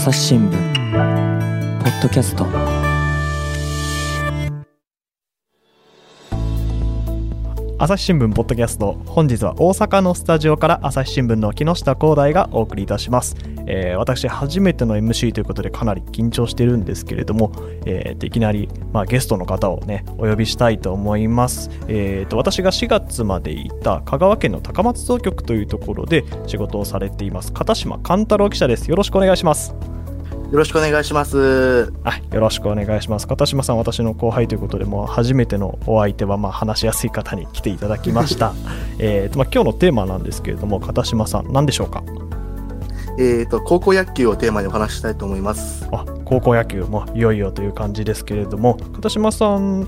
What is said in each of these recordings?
朝日新聞ポッドキャスト朝日新聞ポッドキャスト。本日は大阪のスタジオから朝日新聞の木下光大がお送りいたします、えー、私初めての MC ということでかなり緊張してるんですけれども、えー、いきなり、まあ、ゲストの方をねお呼びしたいと思います、えーと、私が4月までいた香川県の高松総局というところで仕事をされています片島勘太郎記者です。よろしくお願いします。よろしくお願いします。あ、よろしくお願いします。片島さん、私の後輩ということで、もう初めてのお相手は、まあ、話しやすい方に来ていただきました。えっと、まあ、今日のテーマなんですけれども、片島さん、何でしょうか？えっ、ー、と、高校野球をテーマにお話したいと思います。あ、高校野球もいよいよという感じですけれども、片島さん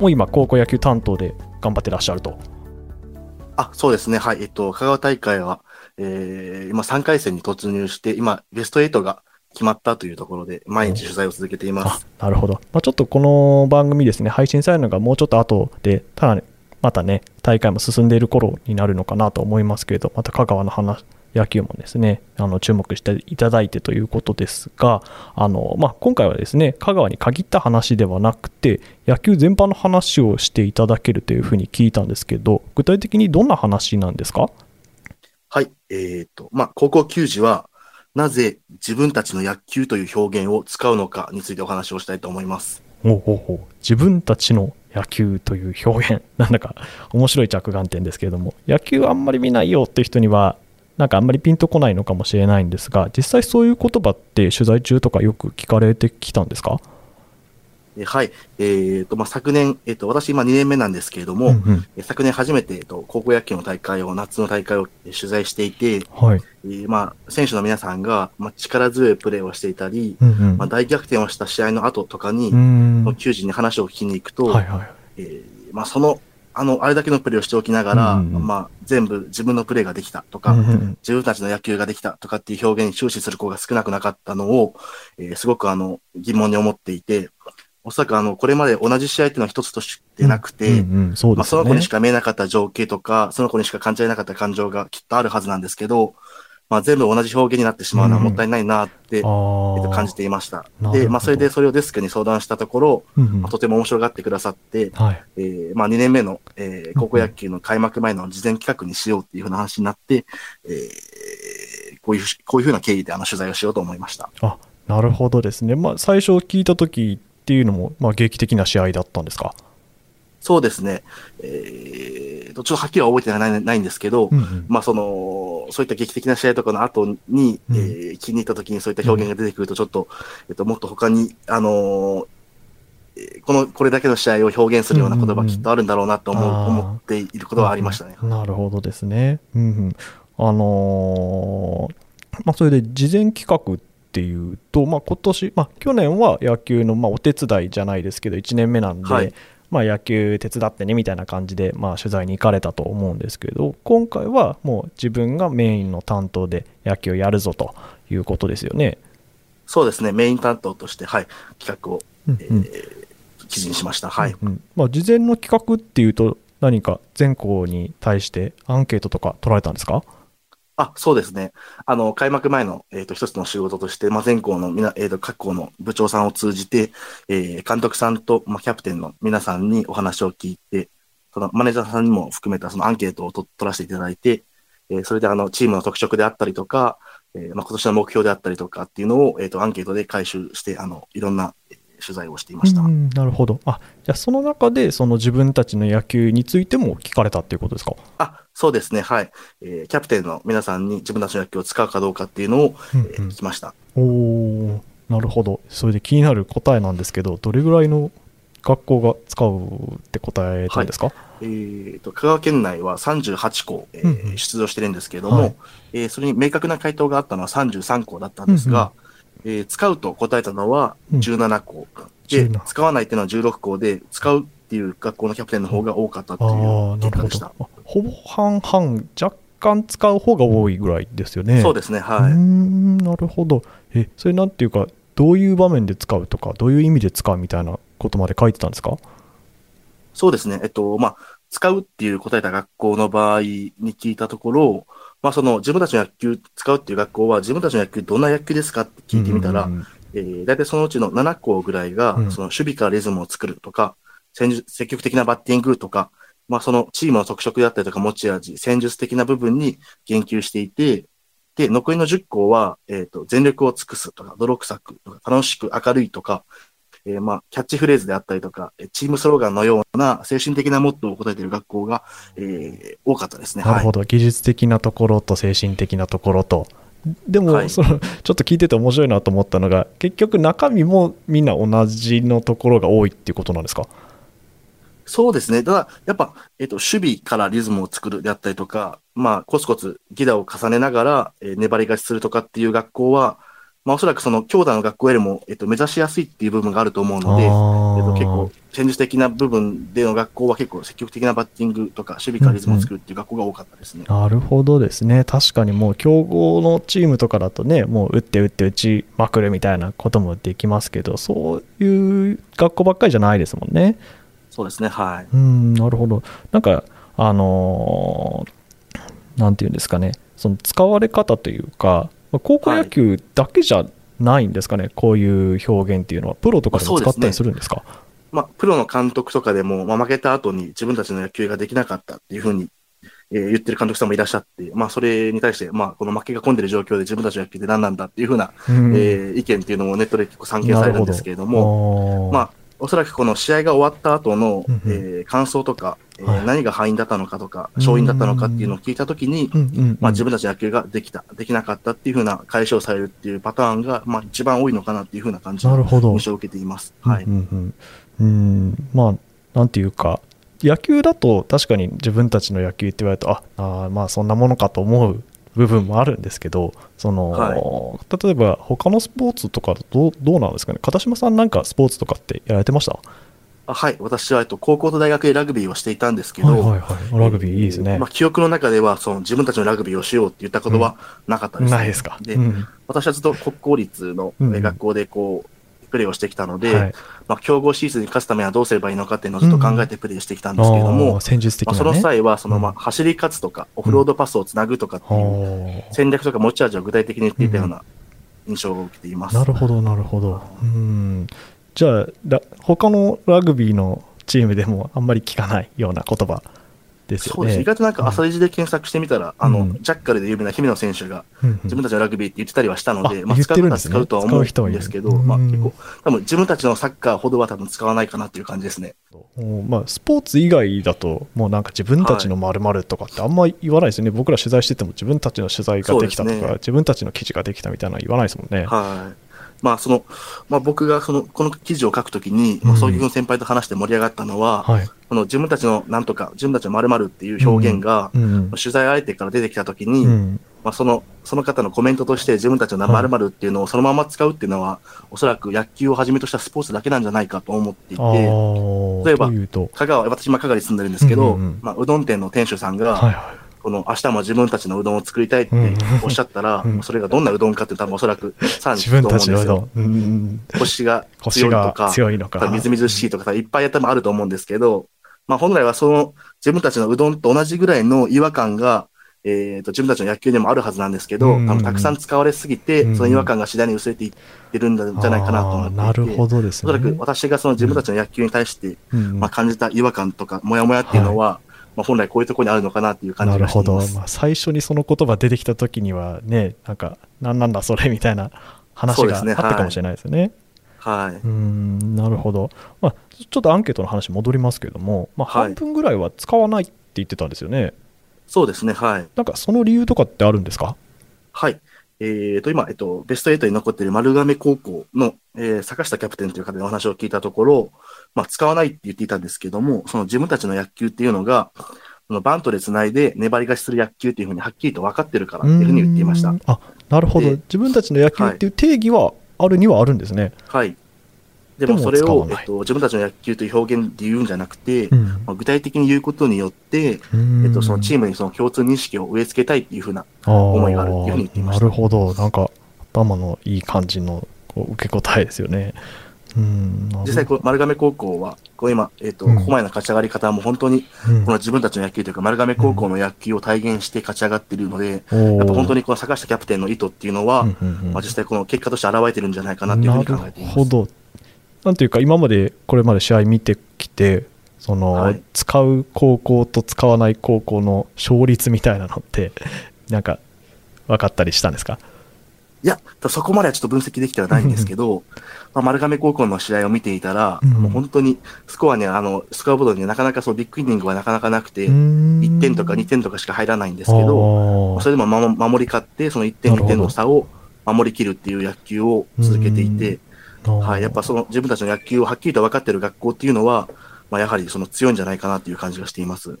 も今、高校野球担当で頑張ってらっしゃると。あ、そうですね。はい。えっと、香川大会は、えー、今3回戦に突入して、今、ベスト8が決まったというところで、毎日取材を続けています。なるほど。まあ、ちょっとこの番組ですね、配信されるのがもうちょっと後で、ただ、またね、大会も進んでいる頃になるのかなと思いますけれど、また香川の話、野球もですね、あの注目していただいてということですが、あのまあ、今回はですね、香川に限った話ではなくて、野球全般の話をしていただけるというふうに聞いたんですけど、具体的にどんな話なんですか？はい、えっ、ー、と、まあ、高校球児は、なぜ自分たちの野球という表現を使うのかについてお話をしたいと思います。ほうほうほう。自分たちの野球という表現、なんだか面白い着眼点ですけれども、野球あんまり見ないよっていう人には、なんかあんまりピンとこないのかもしれないんですが、実際そういう言葉って取材中とかよく聞かれてきたんですか？はい。えっ、ー、と、まあ、昨年、えっ、ー、と、私今2年目なんですけれども、うんうん、昨年初めて、えっ、と、高校野球の大会を、夏の大会を取材していて、はい。えー、まあ、選手の皆さんが、まあ、力強いプレーをしていたり、うんうん、まあ、大逆転をした試合の後とかに、球児に話を聞きに行くと、はいはい。えー、まあ、その、あの、あれだけのプレーをしておきながら、うんうん、まあ、全部自分のプレーができたとか、うんうん、自分たちの野球ができたとかっていう表現に終始する子が少なくなかったのを、えー、すごくあの、疑問に思っていて、おそらくあの、これまで同じ試合っていうのは一つとしてなくて、そまあ、その子にしか見えなかった情景とか、その子にしか感じられなかった感情がきっとあるはずなんですけど、まあ、全部同じ表現になってしまうのはもったいないなって、うん、えっと、感じていました。で、まあ、それでそれをデスクに相談したところ、うんうん、まあ、とても面白がってくださって、はい、えー、まあ、2年目の、えー、高校野球の開幕前の事前企画にしようっていうふうな話になって、えー、こういう、こういうふうな経緯であの取材をしようと思いました。あ、なるほどですね。まあ、最初聞いたときっていうのも、まあ、劇的な試合だったんですか？そうですね。えー、ちょっとはっきりは覚えてないないんですけど、うんうん、まあその、そういった劇的な試合とかの後に、うん、えー、気に入った時にそういった表現が出てくると、ちょっと、うん、えっと、もっと他に、あのー、この、これだけの試合を表現するような言葉きっとあるんだろうなと思う、うんうん、思っていることはありましたね。なるほどですね。うんうん、あのー、まあそれで事前企画っていうと、まあ、今年、まあ、去年は野球の、まあ、お手伝いじゃないですけど1年目なんで、はい、まあ、野球手伝ってねみたいな感じで、まあ、取材に行かれたと思うんですけど今回はもう自分がメインの担当で野球をやるぞということですよね。そうですね。メイン担当として、はい、企画を、うんうん、えー、記事にしました、はい。うんうん、まあ、事前の企画っていうと何か全校に対してアンケートとか取られたんですか？あ、そうですね。あの、開幕前の、えっ、ー、と、一つの仕事として、まあ、全校のみな、えっ、ー、と、各校の部長さんを通じて、えー、監督さんと、まあ、キャプテンの皆さんにお話を聞いて、そのマネージャーさんにも含めたそのアンケートを取らせていただいて、えー、それであの、チームの特色であったりとか、えー、まあ、今年の目標であったりとかっていうのを、えっ、ー、と、アンケートで回収して、あの、いろんな、取材をしていました。なるほど。あ、じゃあその中でその自分たちの野球についても聞かれたっていうことですか？あ、そうですね。はい。えー、キャプテンの皆さんに自分たちの野球を使うかどうかっていうのを、うんうん、えー、聞きました。おおなるほど。それで気になる答えなんですけど、どれぐらいの学校が使うって答えたんですか、はい、えーと、香川県内は38校、えー、うんうん、出場してるんですけれども、はい、えー、それに明確な回答があったのは33校だったんですが、うんうんえー、使うと答えたのは17校、うん、で、使わないっていうのは16校で、使うっていう学校のキャプテンの方が多かったっていう結果でした。ほぼ半々、若干使う方が多いぐらいですよね。そうですね、はい。なるほど。え、それなんていうか、どういう場面で使うとか、どういう意味で使うみたいなことまで書いてたんですか？そうですね。えっと、まあ、使うっていう答えた学校の場合に聞いたところ、まあ、その自分たちの野球使うっていう学校は、自分たちの野球どんな野球ですかって聞いてみたら、えー、大体そのうちの7校ぐらいが、その守備からリズムを作るとか、積極的なバッティングとか、まあ、そのチームの特色であったりとか持ち味、戦術的な部分に言及していて、で、残りの10校は、えっ、ー、と、全力を尽くすとか、泥臭くとか、楽しく明るいとか、えー、まあ、キャッチフレーズであったりとか、チームスローガンのような精神的なモットーを答えている学校が、えー、多かったですね。なるほど、はい、技術的なところと精神的なところと。でも、はい、そのちょっと聞いてて面白いなと思ったのが結局中身もみんな同じのところが多いっていうことなんですか？そうですね。ただ、やっぱ、えっ、と、守備からリズムを作るであったりとか、まあ、コツコツギダを重ねながら、えー、粘り勝ちするとかっていう学校は、まあ、おそらくその強打の学校よりも、えっと、目指しやすいっていう部分があると思うので、えっと、結構、戦術的な部分での学校は結構積極的なバッティングとか、守備からリズムを作るっていう学校が多かったですね。うんうん、なるほどですね。確かにもう、強豪のチームとかだとね、もう打って打って打ちまくるみたいなこともできますけど、そういう学校ばっかりじゃないですもんね。そうですね、はい。うん、なるほど。なんか、あのー、なんていうんですかね、その使われ方というか、高校野球だけじゃないんですかね、はい、こういう表現っていうのは、プロとかでも使ったりするんですか、まあ、ね、まあ、プロの監督とかでも、まあ、負けた後に自分たちの野球ができなかったっていうふうに、えー、言ってる監督さんもいらっしゃって、まあ、それに対して、まあ、この負けが込んでる状況で自分たちの野球って何なんだっていうふうな、うん、えー、意見っていうのもネットで結構散見されるんですけれども、まあ、おそらくこの試合が終わった後の、うんえー、感想とか、えー、何が敗因だったのかとか、勝因だったのかっていうのを聞いたときに、まあ、自分たち野球ができた、できなかったっていうふうな解消されるっていうパターンが、まあ、一番多いのかなっていうふうな感じの印象を受けています。はい。うん、うん、まあ、なんていうか、野球だと確かに自分たちの野球って言われると、ああ、まあそんなものかと思う部分もあるんですけど、その、はい、例えば他のスポーツとかどうどうなんですかね、片島さんなんかスポーツとかってやられてました？あはい、私は、えっと、高校と大学でラグビーをしていたんですけど、はいはい。はい、ラグビーいいですね。まあ、記憶の中では、その自分たちのラグビーをしようって言ったことはなかったです、ね。うん、ないですか？で、うん、私はずっと国公立の学校でこう、プレーをしてきたので、はい、まあ、強豪シーズンに勝つためにはどうすればいいのかっていうのをずっと考えてプレーしてきたんですけれども、うん戦術的、ね、まあ、その際は、そのまあ走り勝つとか、オフロードパスをつなぐとかっていう戦略とか持ち味を具体的に言っていたような印象を受けています。なるほど、なるほど。うん。じゃあ、他のラグビーのチームでもあんまり聞かないような言葉ですよね。そうです。意外となんか朝レジで検索してみたら、うん、あの、ジャッカルで有名な姫野選手が、自分たちのラグビーって言ってたりはしたので、うん、まあ、使う方は使うとは思うんですけど、まあ、結構、多分自分たちのサッカーほどは多分使わないかなっていう感じですね。まあ、スポーツ以外だと、もうなんか自分たちの〇〇とかってあんま言わないですよね、はい、僕ら取材してても自分たちの取材ができたとか、ね、自分たちの記事ができたみたいなの言わないですもんね。はいまあ、その、まあ、僕がその、この記事を書くときに、まあ、そういう先輩と話して盛り上がったのは、はい、この自分たちのなんとか、自分たちの〇〇っていう表現が、うん。うん、取材相手から出てきたときに、うん、まあ、その、その方のコメントとして自分たちの〇〇っていうのをそのまま使うっていうのは、おそらく野球をはじめとしたスポーツだけなんじゃないかと思っていて、例えば、香川、私今香川に住んでるんですけど、うんうんうん、まあ、うどん店の店主さんが、はいはいこの明日も自分たちのうどんを作りたいっておっしゃったら、うん、それがどんなうどんかって多分おそらくさらに聞くと思うんですよ。うん、腰が強いとか、強いのか。みずみずしいとかいっぱい多分あると思うんですけど、まあ本来はその自分たちのうどんと同じぐらいの違和感が、えー、と自分たちの野球でもあるはずなんですけど、うん、多分たくさん使われすぎて、その違和感が次第に薄れていってるんじゃないかなと思っていて、なるほどですね。おそらく私がその自分たちの野球に対して、まあ、感じた違和感とか、もやもやっていうのは、はいまあ、本来こういうところにあるのかなっていう感じが。なるほど。まあ、最初にその言葉出てきた時にはね、なんか、なんなんだそれみたいな話があったかもしれないですね。はい。うん、なるほど。まあ、ちょっとアンケートの話戻りますけれども、まあ、半分ぐらいは使わないって言ってたんですよね。はい、そうですね、はい。なんかその理由とかってあるんですか？はい。えっ、ー、と、今、えっと、ベスト8に残っている丸亀高校の、えー、坂下キャプテンという方のお話を聞いたところ、まあ、使わないって言っていたんですけども、その自分たちの野球っていうのが、そのバントでつないで粘り勝ちする野球っていうふうにはっきりと分かってるからっていうふうに言っていました。あ、なるほど。自分たちの野球っていう定義はあるにはあるんですね。はい。でもそれを、えっと、自分たちの野球という表現で言うんじゃなくて、うん、まあ、具体的に言うことによって、えっと、そのチームにその共通認識を植え付けたいっていうふうな思いがあるっていうふうに言っていました。なるほど。なんか、頭のいい感じのこう受け答えですよね。実際こう、丸亀高校は、こう今、えっ、ー、と、うん、ここまでの勝ち上がり方も本当に、この自分たちの野球というか、丸亀高校の野球を体現して勝ち上がっているので、やっぱ本当にこの坂下キャプテンの意図っていうのは、まあ、実際この結果として現れてるんじゃないかなというふうに考えています。なるほど。なんていうか、今までこれまで試合見てきて、その、はい、使う高校と使わない高校の勝率みたいなのって、なんか、分かったりしたんですか？いや、そこまではちょっと分析できてはないんですけど、まあ、丸亀高校の試合を見ていたら、うん、もう本当にスコアに、あの、スコアボードになかなかそうビッグイニングはなかなかなくて、1点とか2点とかしか入らないんですけど、それでも守り勝って、その1点2点の差を守りきるっていう野球を続けていて、はい、やっぱその自分たちの野球をはっきりと分かっている学校っていうのは、まあ、やはりその強いんじゃないかなっていう感じがしています。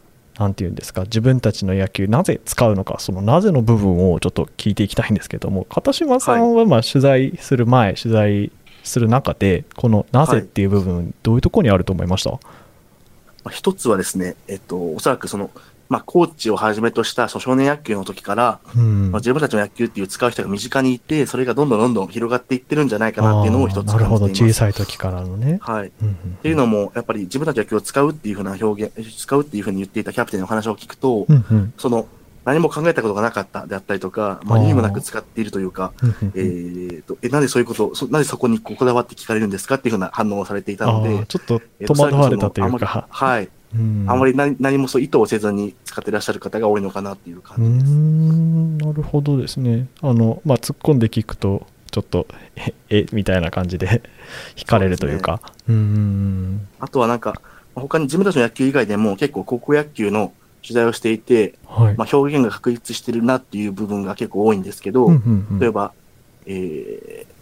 何て言うんですか自分たちの野球なぜ使うのかそのなぜの部分をちょっと聞いていきたいんですけども片島さんはまあ取材する前、はい、取材する中でこのなぜっていう部分、どういうところにあると思いました？一つはですね、えっと、おそらくそのまあ、コーチをはじめとした少年野球の時から、うん、まあ、自分たちの野球っていう使う人が身近にいて、それがどんどんどんどん広がっていってるんじゃないかなっていうのを一つ感じています。なるほど、小さい時からのね。はい。うんうんうん、っていうのも、やっぱり自分たちの野球を使うっていうふうな表現、使うっていうふうに言っていたキャプテンの話を聞くと、うんうん、その、何も考えたことがなかったであったりとか、まあ、意味もなく使っているというか、えっと、え、なんでそういうことそ、なぜそこにこだわって聞かれるんですかっていうふうな反応をされていたので、ちょっと戸惑われたというか。はい。あまり何何もそう意図をせずに使ってらっしゃる方が多いのかなっていう感じです。なるほどですね。あの、まあ、突っ込んで聞くと、ちょっと、え、えみたいな感じで 惹かれるというか。う、ね、んあとはなんか、他に自分たちの野球以外でも結構高校野球の取材をしていて、はい、まあ、表現が確立してるなっていう部分が結構多いんですけど、例えば、えー、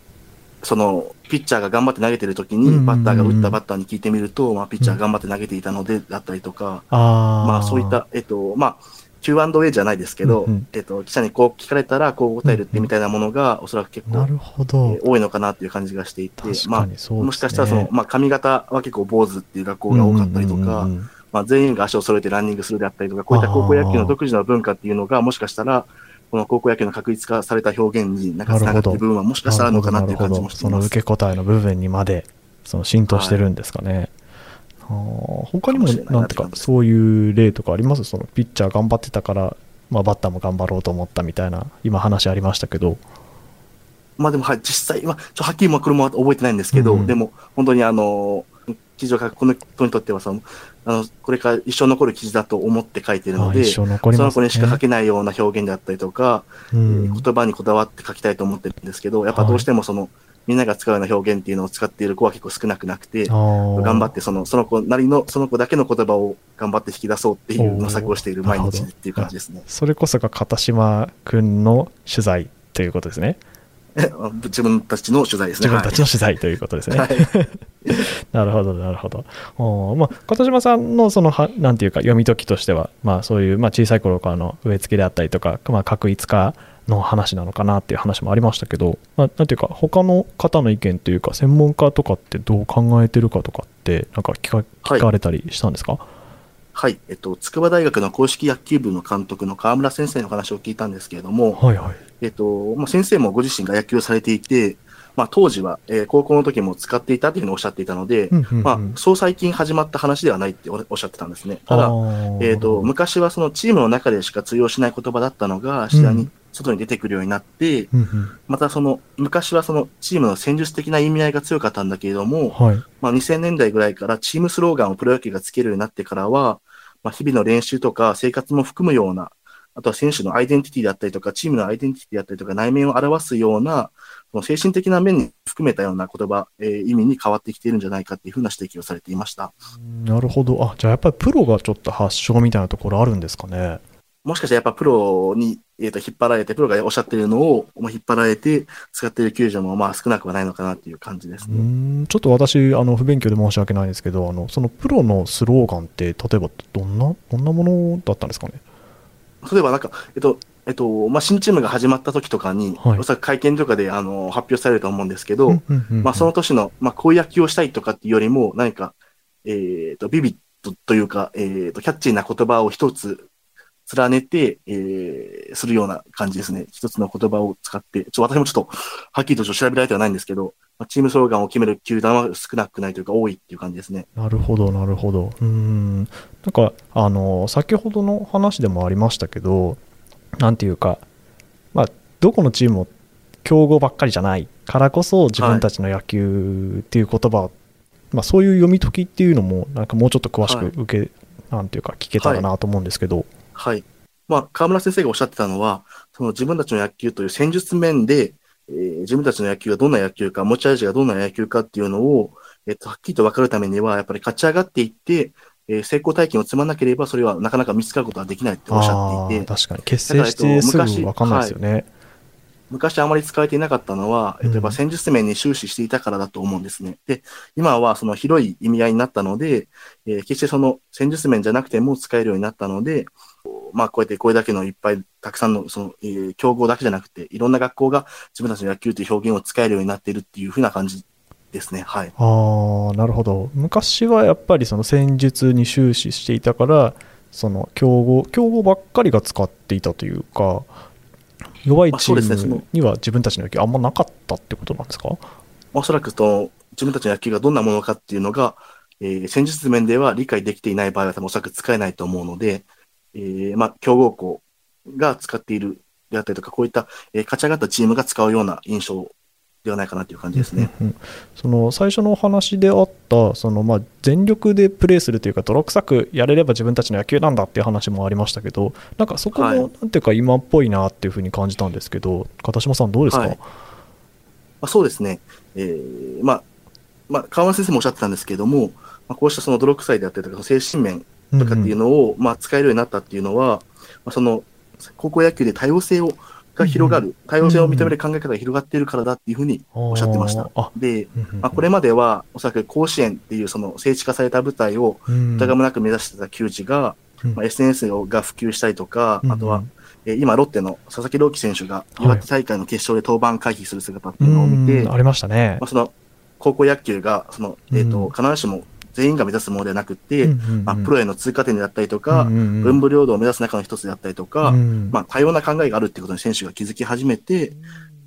その、ピッチャーが頑張って投げてる時に、バッターが打ったバッターに聞いてみると、まあ、ピッチャー頑張って投げていたので、だったりとか、まあ、そういった、えっと、まあ、Q&A じゃないですけど、うんうん、えっと、記者にこう聞かれたら、こう答えるってみたいなものが、おそらく結構、なるほど、えー、多いのかなっていう感じがしていて、まあ、もしかしたらその、まあ、髪型は結構坊主っていう学校が多かったりとか、まあ、全員が足を揃えてランニングするであったりとか、こういった高校野球の独自の文化っていうのが、もしかしたら、この高校野球の確立化された表現になんかつながっている部分はもしかしたらあるのかなっていう感じもし。その受け答えの部分にまでその浸透してるんですかね。はい他にもなんてかそういう例とかあります？そのピッチャー頑張ってたから、まあ、バッターも頑張ろうと思ったみたいな今話ありましたけど。まあでも、はい、実際は、ちょはっきりもこれも覚えてないんですけど、うん、でも本当にあの記事を書くこの人にとってはそのあのこれから一生残る記事だと思って書いてるので、ね、その子にしか書けないような表現であったりとか、うん、言葉にこだわって書きたいと思ってるんですけど、やっぱどうしてもその、はい、みんなが使うような表現っていうのを使っている子は結構少なくなくて、頑張ってそのその子なりの、その子だけの言葉を頑張って引き出そうっていう模索をしている毎日っていう感じですね。それこそが片島君の取材ということですね。自分たちの取材ですね。自分たちの取材ということですね。はい、なるほど、なるほど。おまあ、片島さんのそのは、なんていうか、読み解きとしては、まあ、そういう、まあ、小さい頃からの植え付けであったりとか、まあ、確一化の話なのかなっていう話もありましたけど、まあ、なんていうか、他の方の意見というか、専門家とかってどう考えてるかとかって、なんか聞か聞かれたりしたんですか、はいはい、えっと、筑波大学の公式野球部の監督の河村先生の話を聞いたんですけれども、はいはい、えっと、まあ、先生もご自身が野球をされていて、まあ、当時は、えー、高校の時も使っていたというふうにおっしゃっていたので、まあ、そう最近始まった話ではないっておっしゃってたんですね。ただ、えっ、と、昔はそのチームの中でしか通用しない言葉だったのが、次第に外に出てくるようになって、またその、昔はそのチームの戦術的な意味合いが強かったんだけれども、はい、まあ、2000年代ぐらいからチームスローガンをプロ野球がつけるようになってからは、まあ、日々の練習とか生活も含むような、あとは選手のアイデンティティだったりとか、チームのアイデンティティだったりとか、内面を表すような、その精神的な面に含めたような言葉、えー、意味に変わってきているんじゃないかっていうふうな指摘をされていました。なるほど。あ、じゃあやっぱりプロがちょっと発祥みたいなところあるんですかね。もしかしてやっぱプロに、えー、と引っ張られて、プロがおっしゃっているのを引っ張られて使っている球場もまあ少なくはないのかなっていう感じですね。うんちょっと私、あの不勉強で申し訳ないんですけど、あのそのプロのスローガンって、例えばどんな、どんなものだったんですかね？例えばなんか、えっと、えっと、まあ、新チームが始まった時とかに、はい、おそらく会見とかであの発表されると思うんですけど、まあ、その年の、まあ、こういう野球をしたいとかっていうよりも、何か、えっ、ー、と、ビビットというか、えっ、ー、と、キャッチーな言葉を一つ連ねて、えー、するような感じですね。一つの言葉を使って、ちょ私もちょっと、はっきりと調べられてはないんですけど、チームスローガンを決める球団は少なくないというか、多いっていう感じですね。なるほど、なるほど。うん。なんか、あの、先ほどの話でもありましたけど、なんていうか、まあ、どこのチームも強豪ばっかりじゃないからこそ、自分たちの野球っていう言葉を、はい、まあ、そういう読み解きっていうのも、なんかもうちょっと詳しく受け、はい、なんていうか、聞けたらなと思うんですけど。はいはい。まあ、河村先生がおっしゃってたのは、その自分たちの野球という戦術面で、えー、自分たちの野球がどんな野球か、持ち味がどんな野球かっていうのを、えっ、と、はっきりと分かるためには、やっぱり勝ち上がっていって、えー、成功体験を積まなければ、それはなかなか見つかることはできないっておっしゃっていて。確かに。結成してすぐ分かんないですよね。はい昔あまり使われていなかったのは、例えば戦術面に終始していたからだと思うんですね。で、今はその広い意味合いになったので、えー、決してその戦術面じゃなくても使えるようになったので、まあこうやってこれだけのいっぱいたくさんのその、えー、競合だけじゃなくて、いろんな学校が自分たちの野球という表現を使えるようになっているっていうふうな感じですね。はい。ああ、なるほど。昔はやっぱりその戦術に終始していたから、その競合、競合ばっかりが使っていたというか、弱いチームには自分たちの野球あんまなかったってことなんですか、おそらくと自分たちの野球がどんなものかっていうのが、えー、戦術面では理解できていない場合は多分おそらく使えないと思うので、えー、まあ、強豪校が使っているであったりとか、こういった、えー、勝ち上がったチームが使うような印象ではないかなという感じですね。うんうん、その最初のお話であったそのまあ全力でプレーするというか泥臭くやれれば自分たちの野球なんだっていう話もありましたけどなんかそこもなんていうか今っぽいなっていうふうに感じたんですけど、片島さんどうですか、はい、まあ、そうですね、えー、まあまあ、川村先生もおっしゃってたんですけれども、まあ、こうしたその泥臭いであったりとか精神面とかっていうのを、まあ、使えるようになったっていうのは、まあ、その高校野球で多様性をが広がる、多様性を認める考え方が広がっているからだっていうふうにおっしゃってました。で、まあ、これまでは、おそらく甲子園っていうその聖地化された舞台を疑もなく目指してた球児が、まあ、SNS が普及したりとか、あとは、え今、ロッテの佐々木朗希選手が岩手大会の決勝で登板回避する姿っていうのを見て、ありましたね。まあ、その高校野球が、その、えっ、ー、と、必ずしも全員が目指すものではなくて、まあ、プロへの通過点であったりとか、文武両道を目指す中の一つであったりとか、まあ、多様な考えがあるっていうことに選手が気づき始めて、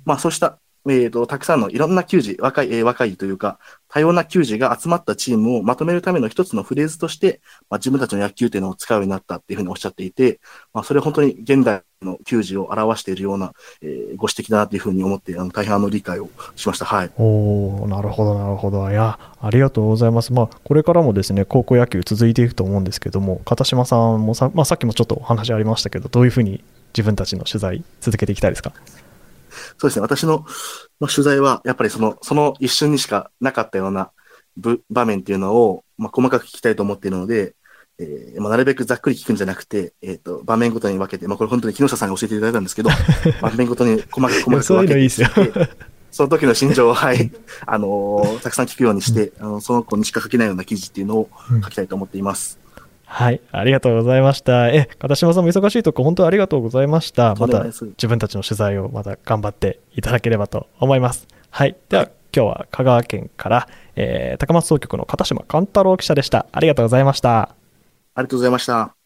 まあ、そうした、えっ、ー、と、たくさんのいろんな球児、若い、えー、若いというか、多様な球児が集まったチームをまとめるための一つのフレーズとして、まあ、自分たちの野球というのを使うようになったっていうふうにおっしゃっていて、まあ、それ本当に現代の球児を表しているような、えー、ご指摘だなというふうに思って、あの大変あの理解をしました。はい。おなるほど、なるほど。いや、ありがとうございます。まあ、これからもですね、高校野球続いていくと思うんですけども、片島さんもさ、まあ、さっきもちょっとお話ありましたけど、どういうふうに自分たちの取材続けていきたいですか？そうですね。私の、まあ、取材は、やっぱりその、その一瞬にしかなかったような場面っていうのを、まあ、細かく聞きたいと思っているので、えーまあ、なるべくざっくり聞くんじゃなくて、えっ、ー、と、場面ごとに分けて、まあ、これ本当に木下さんが教えていただいたんですけど、場面ごとに細かく細かく分けて、そのいいですよ。その時の心情を、はい、あのー、たくさん聞くようにして、うん、あのその子にしか書けないような記事っていうのを書きたいと思っています。はい、ありがとうございました。え、片島さんも忙しいとこ、本当ありがとうございました。また自分たちの取材をまた頑張っていただければと思います。はい、では、今日は香川県から、えー、高松総局の片島勘太郎記者でした。ありがとうございました。ありがとうございました。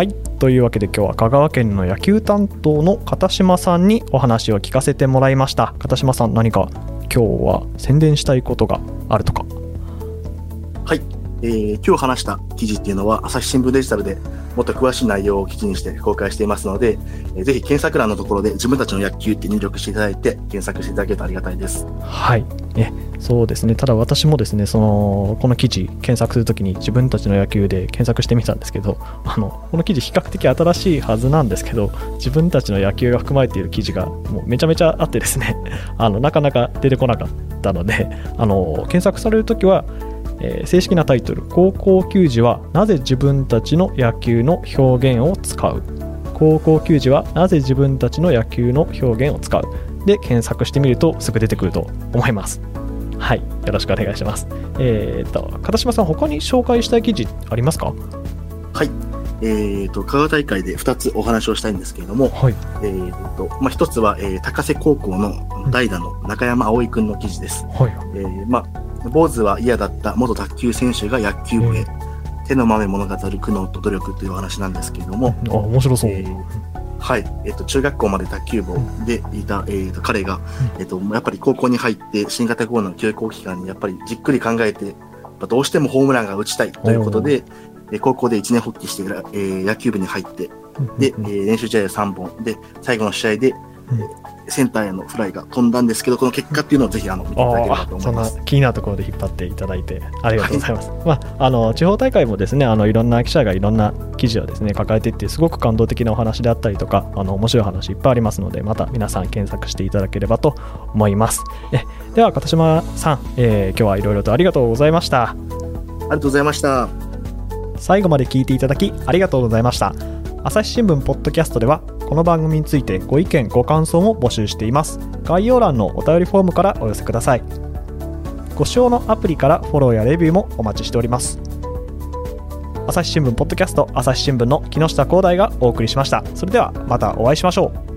はい。というわけで今日は香川県の野球担当の片島さんにお話を聞かせてもらいました。片島さん何か今日は宣伝したいことがあるとか。はい。えー、今日話した記事っていうのは、朝日新聞デジタルでもっと詳しい内容を記事にして公開していますので、えー、ぜひ検索欄のところで自分たちの野球って入力していただいて、検索していただけるとありがたいです。はい。ね、そうですね。ただ私もですね、その、この記事検索するときに自分たちの野球で検索してみたんですけど、あの、この記事比較的新しいはずなんですけど、自分たちの野球が含まれている記事がもうめちゃめちゃあってですね、あの、なかなか出てこなかったので、あの、検索されるときは、えー、正式なタイトル「高校球児はなぜ自分たちの野球の表現を使う」高校球児はなぜ自分たちの野球の表現を使う？で検索してみるとすぐ出てくると思います。はいよろしくお願いします。えっ、ー、と片島さん他に紹介したい記事ありますか？はい。えーと、香川大会で2つお話をしたいんですけれども、はい。えーとまあ、1つは、えー、高瀬高校の代打の中山葵君の記事です。はい。えーまあ坊主は嫌だった元卓球選手が野球部へ、手の豆物語る苦悩と努力というお話なんですけれども、あ面白そう、えー、はい、えと、中学校まで卓球部でいた、えーと、彼が、えっ、と、やっぱり高校に入って新型コロナの教育期間にやっぱりじっくり考えて、どうしてもホームランが打ちたいということで、え高校で一年発起して、えー、野球部に入って、で、えー、練習試合3本、で、最後の試合で、センターへのフライが飛んだんですけど、この結果っていうのをぜひあの見ていただければと思います。そんな気になるところで引っ張っていただいてありがとうございます。はい、まあ、あの地方大会もですね、あのいろんな記者がいろんな記事をですね抱えていって、すごく感動的なお話であったりとか、あの面白い話いっぱいありますので、また皆さん検索していただければと思います。えでは、片島さん、えー、今日はいろいろとありがとうございました。ありがとうございました。最後まで聞いていただきありがとうございました。朝日新聞ポッドキャストではこの番組についてご意見ご感想も募集しています。概要欄のお便りフォームからお寄せください。ご視聴のアプリからフォローやレビューもお待ちしております。朝日新聞ポッドキャスト朝日新聞の木下光大がお送りしました。それではまたお会いしましょう。